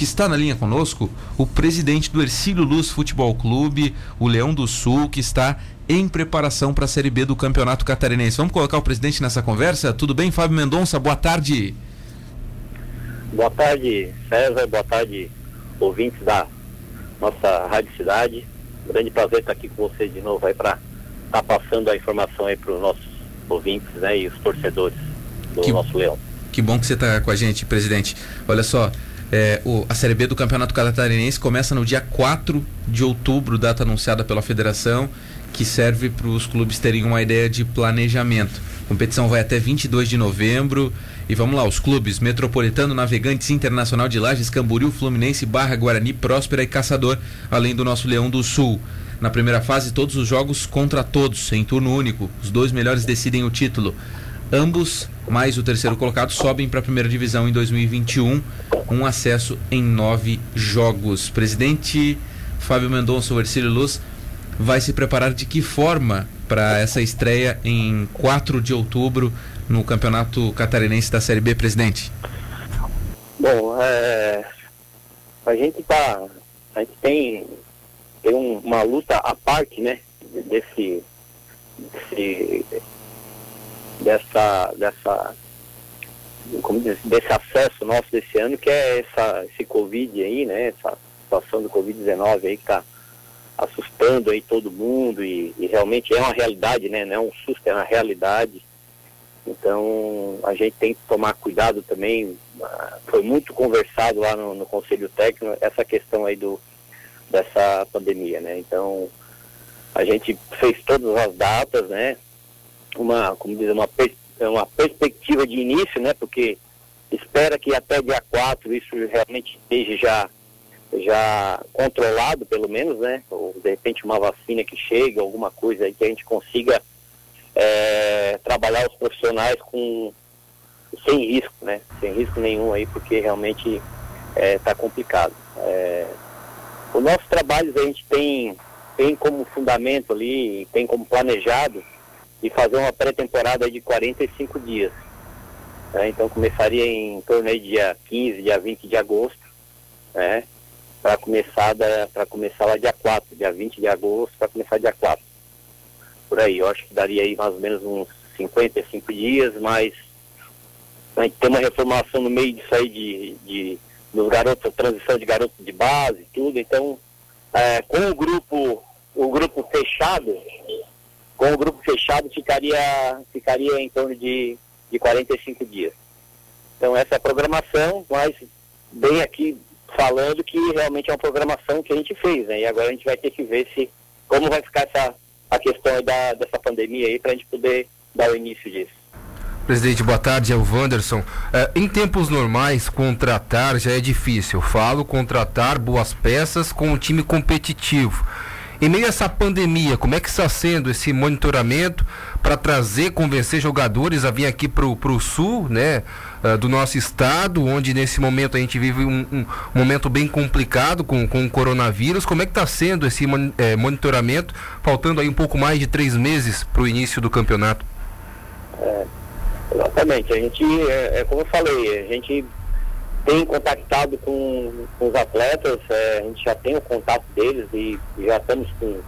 porque está na linha conosco o presidente do Ercílio Luz Futebol Clube, o Leão do Sul, que está em preparação para a Série B do Campeonato Catarinense. Vamos colocar o presidente nessa conversa? Tudo bem, Fábio Mendonça? Boa tarde. Boa tarde, César. Boa tarde, ouvintes da nossa Rádio Cidade. Grande prazer estar aqui com você de novo aí para estar tá passando a informação aí para os nossos ouvintes né, e os torcedores do que, nosso Leão. Que bom que você está com a gente, presidente. Olha só, é, o, a Série B do Campeonato Catarinense começa no dia 4 de outubro, data anunciada pela federação, que serve para os clubes terem uma ideia de planejamento. A competição vai até 22 de novembro. E vamos lá, os clubes Metropolitano, Navegantes Internacional de Lages, Camboriú, Fluminense, Barra, Guarani, Próspera e Caçador, além do nosso Leão do Sul. Na primeira fase, todos os jogos contra todos, em turno único. Os dois melhores decidem o título. Ambos, mais o terceiro colocado, sobem para a primeira divisão em 2021, um acesso em nove jogos. Presidente Fábio Mendonça, o Ercílio Luz, vai se preparar de que forma para essa estreia em 4 de outubro no Campeonato Catarinense da Série B, presidente? Bom, é, a gente tá, a gente tem, tem um, uma luta à parte, né, desse, desse dessa, dessa, como diz, desse acesso nosso desse ano, que é essa, esse Covid aí, né, essa situação do Covid-19 aí que está assustando aí todo mundo e, e, realmente é uma realidade, né, não é um susto, é uma realidade. Então a gente tem que tomar cuidado também. Foi muito conversado lá no, no Conselho Técnico essa questão aí do, dessa pandemia, né? Então a gente fez todas as datas, né? Uma, como dizer, uma, uma perspectiva de início, né? Porque espera que até dia 4 isso realmente esteja já, já controlado, pelo menos, né? Ou de repente uma vacina que chegue, alguma coisa aí que a gente consiga é, trabalhar os profissionais com sem risco, né? Sem risco nenhum aí, porque realmente está é, complicado. É, os nossos trabalhos a gente tem, tem como fundamento ali, tem como planejado de fazer uma pré-temporada de 45 dias. Né? Então começaria em torno aí dia 15, dia 20 de agosto, né? Para começar, começar lá dia 4, dia 20 de agosto, para começar dia 4 por aí. Eu acho que daria aí mais ou menos uns 55 dias, mas a gente tem uma reformação no meio disso aí de, de dos garotos, transição de garotos de base, tudo, então é, com o grupo, o grupo fechado, com o grupo fechado ficaria, ficaria em torno de, de 45 dias. Então essa é a programação, mas bem aqui falando que realmente é uma programação que a gente fez, né? E agora a gente vai ter que ver se como vai ficar essa a questão da, dessa pandemia aí para a gente poder dar o início disso. Presidente, boa tarde, é o Wanderson. É, em tempos normais, contratar já é difícil. Falo contratar boas peças com um time competitivo. Em meio a essa pandemia, como é que está sendo esse monitoramento para trazer, convencer jogadores a vir aqui para o sul, né, uh, do nosso estado, onde nesse momento a gente vive um, um momento bem complicado com, com o coronavírus. Como é que está sendo esse é, monitoramento, faltando aí um pouco mais de três meses para o início do campeonato? É, exatamente, a gente, é, é como eu falei, a gente tem contactado com, com os atletas, é, a gente já tem o contato deles e, já estamos com,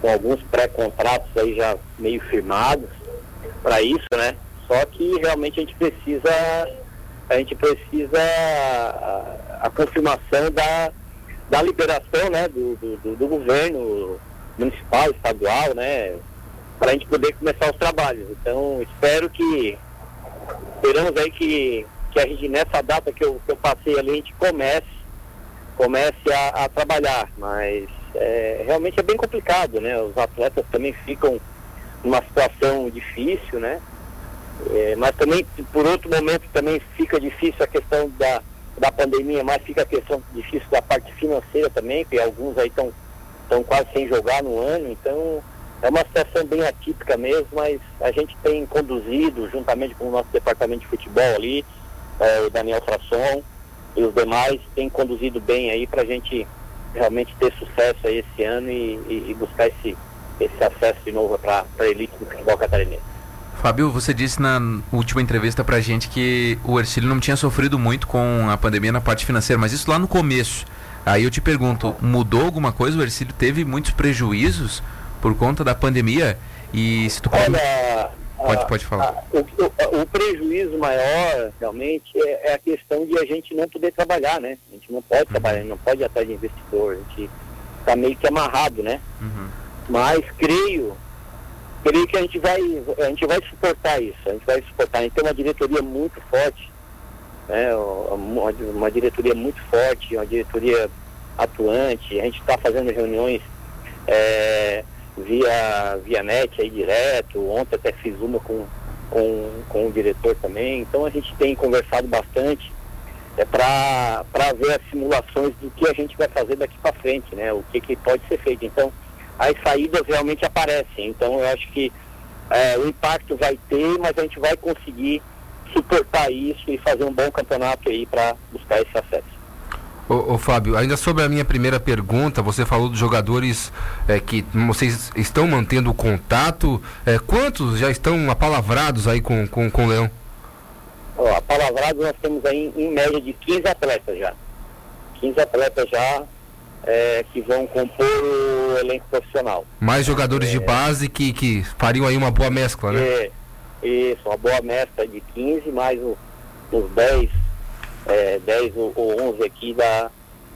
com alguns pré-contratos aí já meio firmados para isso, né? Só que realmente a gente precisa, a gente precisa a, a confirmação da, da liberação né, do, do, do governo municipal, estadual, né? Para a gente poder começar os trabalhos. Então espero que esperamos aí que que a gente, nessa data que eu, que eu passei ali, a gente comece, comece a, a trabalhar. Mas é, realmente é bem complicado, né? Os atletas também ficam numa situação difícil, né? É, mas também, por outro momento, também fica difícil a questão da, da pandemia, mas fica a questão difícil da parte financeira também, porque alguns aí estão estão quase sem jogar no ano, então é uma situação bem atípica mesmo, mas a gente tem conduzido, juntamente com o nosso departamento de futebol ali, é, o Daniel Frasson e os demais têm conduzido bem aí para a gente realmente ter sucesso aí esse ano e, e, e buscar esse, esse acesso de novo para a elite do futebol catarinense. Fábio, você disse na última entrevista pra gente que o Ercílio não tinha sofrido muito com a pandemia na parte financeira, mas isso lá no começo. Aí eu te pergunto, mudou alguma coisa? O Ercílio teve muitos prejuízos por conta da pandemia? E se tu pode... Olha, pode, pode falar. A, o, o, o, prejuízo maior, realmente, é, é, a questão de a gente não poder trabalhar, né? A gente não pode uhum. trabalhar, não pode ir atrás de investidor, a gente está meio que amarrado, né? Uhum. Mas creio, creio que a gente vai, a gente vai suportar isso, a gente vai suportar. A gente tem uma diretoria muito forte, né? uma, uma diretoria muito forte, uma diretoria atuante, a gente está fazendo reuniões é, via, via net aí direto, ontem até fiz uma com, com, com o diretor também, então a gente tem conversado bastante é, para ver as simulações do que a gente vai fazer daqui para frente, né? O que, que pode ser feito. Então, as saídas realmente aparecem. Então, eu acho que é, o impacto vai ter, mas a gente vai conseguir suportar isso e fazer um bom campeonato aí para buscar esse acesso. Ô, ô, Fábio, ainda sobre a minha primeira pergunta, você falou dos jogadores é, que vocês estão mantendo contato. É, quantos já estão apalavrados aí com, com, com o Leão? Ó, apalavrados nós temos aí em média de 15 atletas já. 15 atletas já é, que vão compor o elenco profissional. Mais jogadores de é. base que, que fariam aí uma boa mescla, né? É, isso, uma boa mescla de 15, mais os, os 10 é, 10 ou 11 aqui da,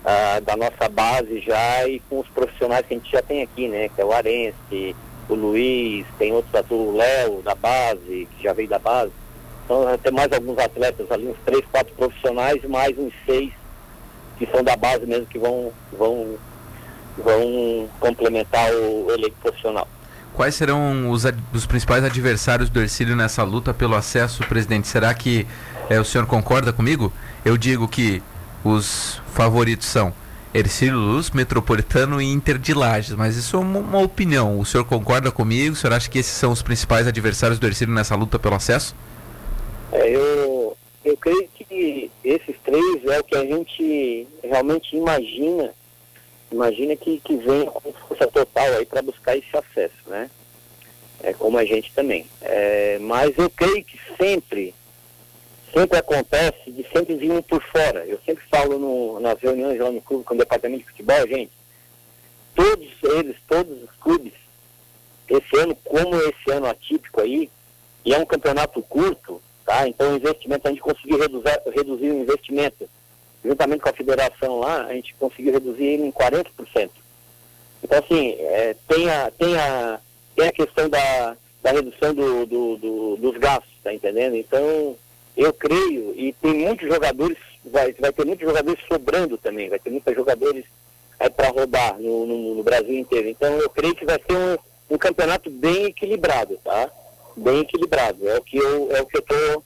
a, da nossa base já e com os profissionais que a gente já tem aqui, né? Que é o Arense, o Luiz, tem outros, o Léo da base, que já veio da base. Então tem mais alguns atletas ali, uns três, quatro profissionais mais uns seis que são da base mesmo que vão, vão, vão complementar o, o elenco profissional. Quais serão os, os principais adversários do Ercílio nessa luta pelo acesso, presidente? Será que é, o senhor concorda comigo? Eu digo que os favoritos são Ercílio Luz, Metropolitano e Inter de Lages, mas isso é uma, uma, opinião. O senhor concorda comigo? O senhor acha que esses são os principais adversários do Ercílio nessa luta pelo acesso? É, eu, eu creio que esses três é o que a gente realmente imagina, imagina que, que vem com força total aí para buscar esse acesso, né? É como a gente também. É, mas eu creio que sempre sempre acontece de sempre vir um por fora. Eu sempre falo no, nas reuniões lá no clube com o departamento de futebol, gente, todos eles, todos os clubes, esse ano, como esse ano atípico aí, e é um campeonato curto, tá? Então o investimento, a gente conseguiu reduzir, reduzir o investimento, juntamente com a federação lá, a gente conseguiu reduzir ele em 40%. Então assim, é, tem, a, tem, a, tem a questão da, da redução do, do, do, dos gastos, tá entendendo? Então eu creio, e tem muitos jogadores, vai, vai ter muitos jogadores sobrando também, vai ter muitos jogadores aí para rodar no, no, no, Brasil inteiro. Então eu creio que vai ser um, um campeonato bem equilibrado, tá? Bem equilibrado. É o que eu, é o que eu tô,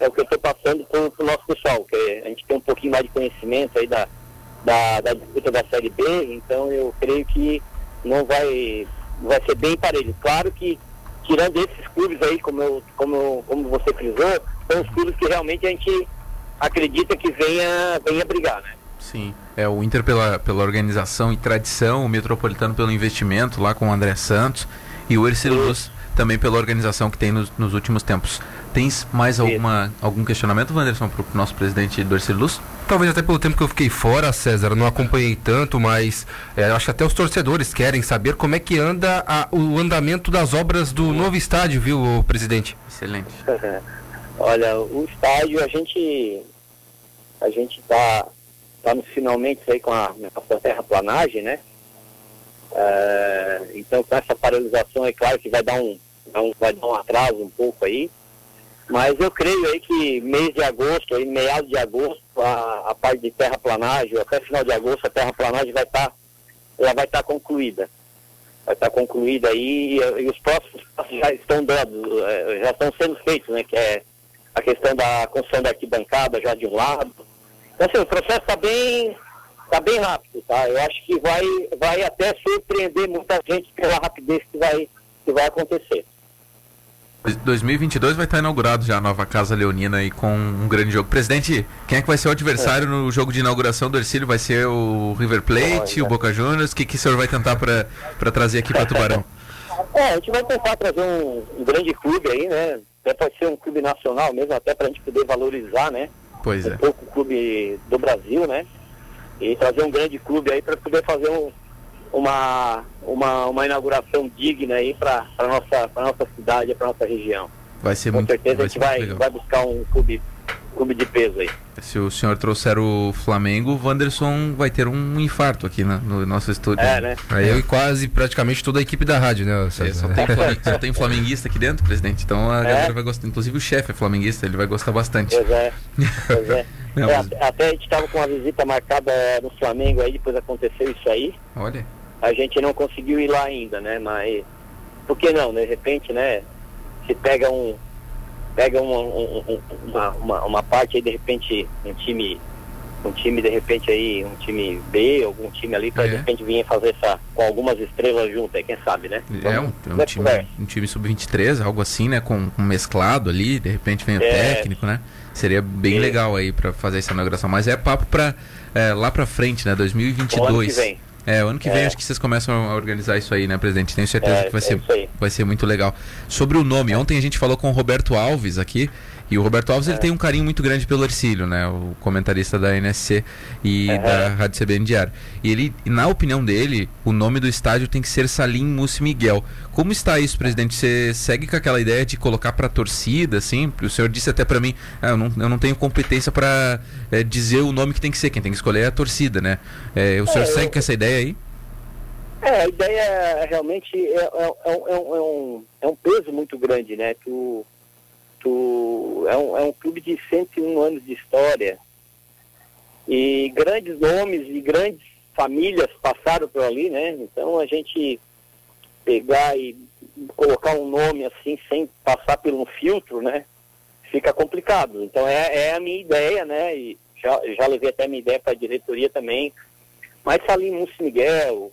é o que eu tô passando para o nosso pessoal, que a gente tem um pouquinho mais de conhecimento aí da, da, da disputa da Série B, então eu creio que não vai, vai ser bem parelho. Claro que tirando esses clubes aí, como, eu, como, como você frisou, são os clubes que realmente a gente acredita que venha, venha brigar, né? Sim, é o Inter pela, pela organização e tradição, o Metropolitano pelo investimento lá com o André Santos e o Ercílio Luz também pela organização que tem nos, nos últimos tempos. Tens mais alguma, algum questionamento, Wanderson, para o nosso presidente do Ercílio Luz? Talvez até pelo tempo que eu fiquei fora, César, não acompanhei tanto, mas é, acho que até os torcedores querem saber como é que anda a, o andamento das obras do novo estádio, viu, presidente? Excelente. Olha, o estádio a gente a gente está tá nos finalmente aí com a, com a terraplanagem, né? É, então com essa paralisação é claro que vai dar um, vai dar um atraso um pouco aí. Mas eu creio aí que mês de agosto, aí, meados de agosto, a, a parte de terraplanagem, até final de agosto a terraplanagem vai estar, tá, ela vai estar tá concluída. Vai estar tá concluída aí e, e, os próximos passos já estão dando, é, já estão sendo feitos, né? Que é a questão da construção da arquibancada já de um lado. Então, assim, o processo está bem, tá bem rápido, tá? Eu acho que vai, vai até surpreender muita gente pela rapidez que vai, que vai acontecer. 2022 vai estar inaugurado já a nova Casa Leonina aí com um grande jogo. Presidente, quem é que vai ser o adversário é. no jogo de inauguração do Ercílio? Vai ser o River Plate, Olha. o Boca Juniors? O que, que o senhor vai tentar para trazer aqui para Tubarão? É, a gente vai tentar trazer um, um grande clube aí, né? Até pode ser um clube nacional mesmo, até para a gente poder valorizar, né? Pois um é. pouco o clube do Brasil, né? E trazer um grande clube aí para poder fazer um, uma, uma, uma inauguração digna aí para a nossa, pra nossa cidade, para nossa região. Vai ser Com muito, certeza a vai gente vai, legal. vai buscar um clube, clube de peso aí. Se o senhor trouxer o Flamengo, o Wanderson vai ter um infarto aqui na- no nosso estúdio. É, né? Aí eu e quase praticamente toda a equipe da rádio, né? É, só, tem só tem flamenguista aqui dentro, presidente. Então a É. galera vai gostar. Inclusive o chefe é flamenguista, ele vai gostar bastante. Pois é, pois é. Não, É, mas- até- Até a gente estava com uma visita marcada no Flamengo aí, depois aconteceu isso aí. Olha. A gente não conseguiu ir lá ainda, né? Mas por que não? De repente, né? Se pega um. Pega uma, um- um- uma, uma, uma parte aí, de repente, um time. Um time, de repente, aí, um time B, algum time ali, para É. de repente vir fazer essa. com algumas estrelas juntas aí, quem sabe, né? É um, Vamos- é um vamos time, um time sub-23, algo assim, né? Com, com mesclado ali, de repente vem o É. técnico, né? Seria bem legal aí pra fazer essa inauguração. Mas é papo pra é, lá pra frente, né? 2022. O ano que vem. É, ano que vem É. acho que vocês começam a organizar isso aí, né, presidente? Tenho certeza É, que vai é ser, vai ser muito legal. Sobre o nome, ontem a gente falou com o Roberto Alves aqui, e o Roberto Alves ele É. tem um carinho muito grande pelo Ercílio, né? O comentarista da NSC e da Rádio CBN Diário. E ele, na opinião dele, o nome do estádio tem que ser Salim Mussi Miguel. Como está isso, presidente? Você segue com aquela ideia de colocar para torcida, assim? O senhor disse até para mim, ah, eu, não, eu não tenho competência para dizer o nome que tem que ser, quem tem que escolher é a torcida, né? É, o senhor É, segue eu- com essa ideia aí? É, a ideia realmente é, é- é um, é é um- é um peso muito grande, né? Tu, tu, é, um, é um clube de 101 anos de história e grandes nomes e grandes famílias passaram por ali, né? Então a gente pegar e colocar um nome assim sem passar por um filtro, né? Fica complicado. Então é, é a minha ideia, né? E já, já levei até minha ideia para a diretoria também. Mas Salim Mussi Miguel,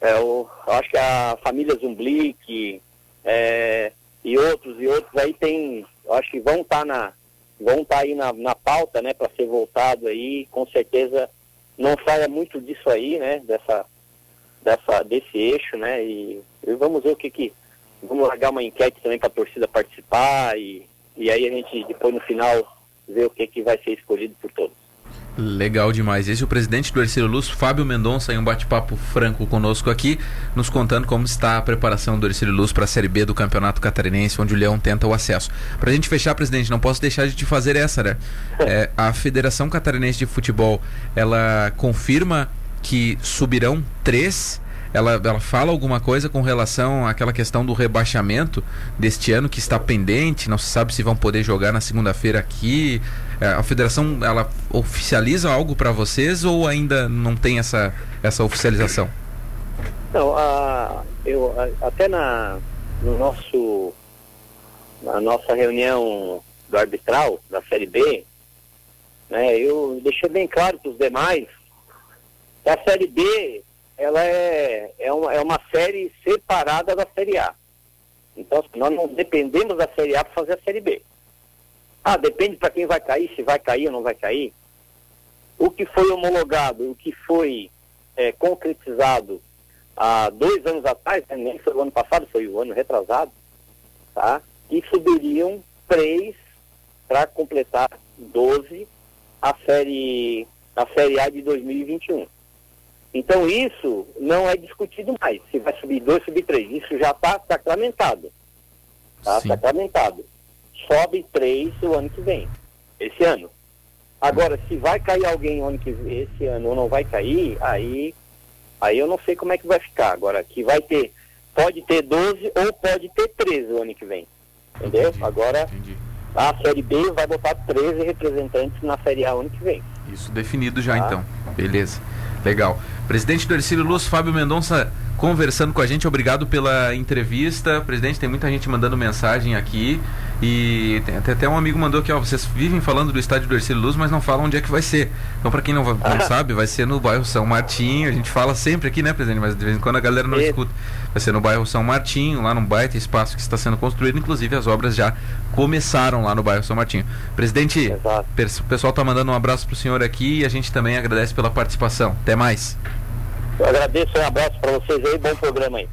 é, o, acho que a família Zumblick é, e outros e outros aí tem, acho que vão estar na vão estar aí na, na pauta, né, para ser voltado aí, com certeza não saia muito disso aí, né, dessa dessa desse eixo, né, e, e vamos ver o que que vamos largar uma enquete também para a torcida participar e e aí a gente depois no final ver o que que vai ser escolhido por todos. Legal demais. Esse é o presidente do Ercílio Luz, Fábio Mendonça, em um bate-papo franco conosco aqui, nos contando como está a preparação do Ercílio Luz para a Série B do Campeonato Catarinense, onde o Leão tenta o acesso. Para a gente fechar, presidente, não posso deixar de te fazer essa, né? É, a Federação Catarinense de Futebol, ela confirma que subirão três ela, ela fala alguma coisa com relação àquela questão do rebaixamento deste ano que está pendente, não se sabe se vão poder jogar na segunda-feira aqui. É, A federação ela oficializa algo para vocês ou ainda não tem essa, essa oficialização? Não, a, eu, a- até na, no nosso, na nossa reunião do arbitral da Série B, né, eu deixei bem claro para os demais que a Série B ela é, é, uma, é uma série separada da Série A. Então, assim, nós não dependemos da Série A para fazer a Série B. Ah, depende para quem vai cair, se vai cair ou não vai cair. O que foi homologado, o que foi é, concretizado há dois anos atrás, né, nem foi o ano passado, foi o ano retrasado, tá? E subiriam três para completar 12 a série, a série A de 2021. Então isso não é discutido mais, se vai subir dois, subir três. Isso já está sacramentado. Está sacramentado. Sobe três o ano que vem, esse ano. Agora, se vai cair alguém ano que, esse ano ou não vai cair, aí, aí eu não sei como é que vai ficar. Agora, que vai ter, pode ter 12 ou pode ter 13 o ano que vem. Entendeu? Entendi, Agora, entendi. a Série B vai botar 13 representantes na Série A ano que vem. Isso definido já Tá. então. Beleza. Legal. Presidente do Ercílio Luz, Fábio Mendonça, conversando com a gente. Obrigado pela entrevista. Presidente, tem muita gente mandando mensagem aqui. E tem até, um amigo mandou aqui, ó. Vocês vivem falando do estádio do Ercílio Luz, mas não falam onde é que vai ser. Então, para quem não, não sabe, vai ser no bairro São Martinho. A gente fala sempre aqui, né, presidente? Mas de vez em quando a galera não Isso. escuta. Vai ser no bairro São Martinho, lá num baita espaço que está sendo construído. Inclusive, as obras já começaram lá no bairro São Martinho. Presidente, o pessoal tá mandando um abraço pro senhor aqui e a gente também agradece pela participação. Até mais. Eu agradeço, um abraço para vocês aí, bom programa aí.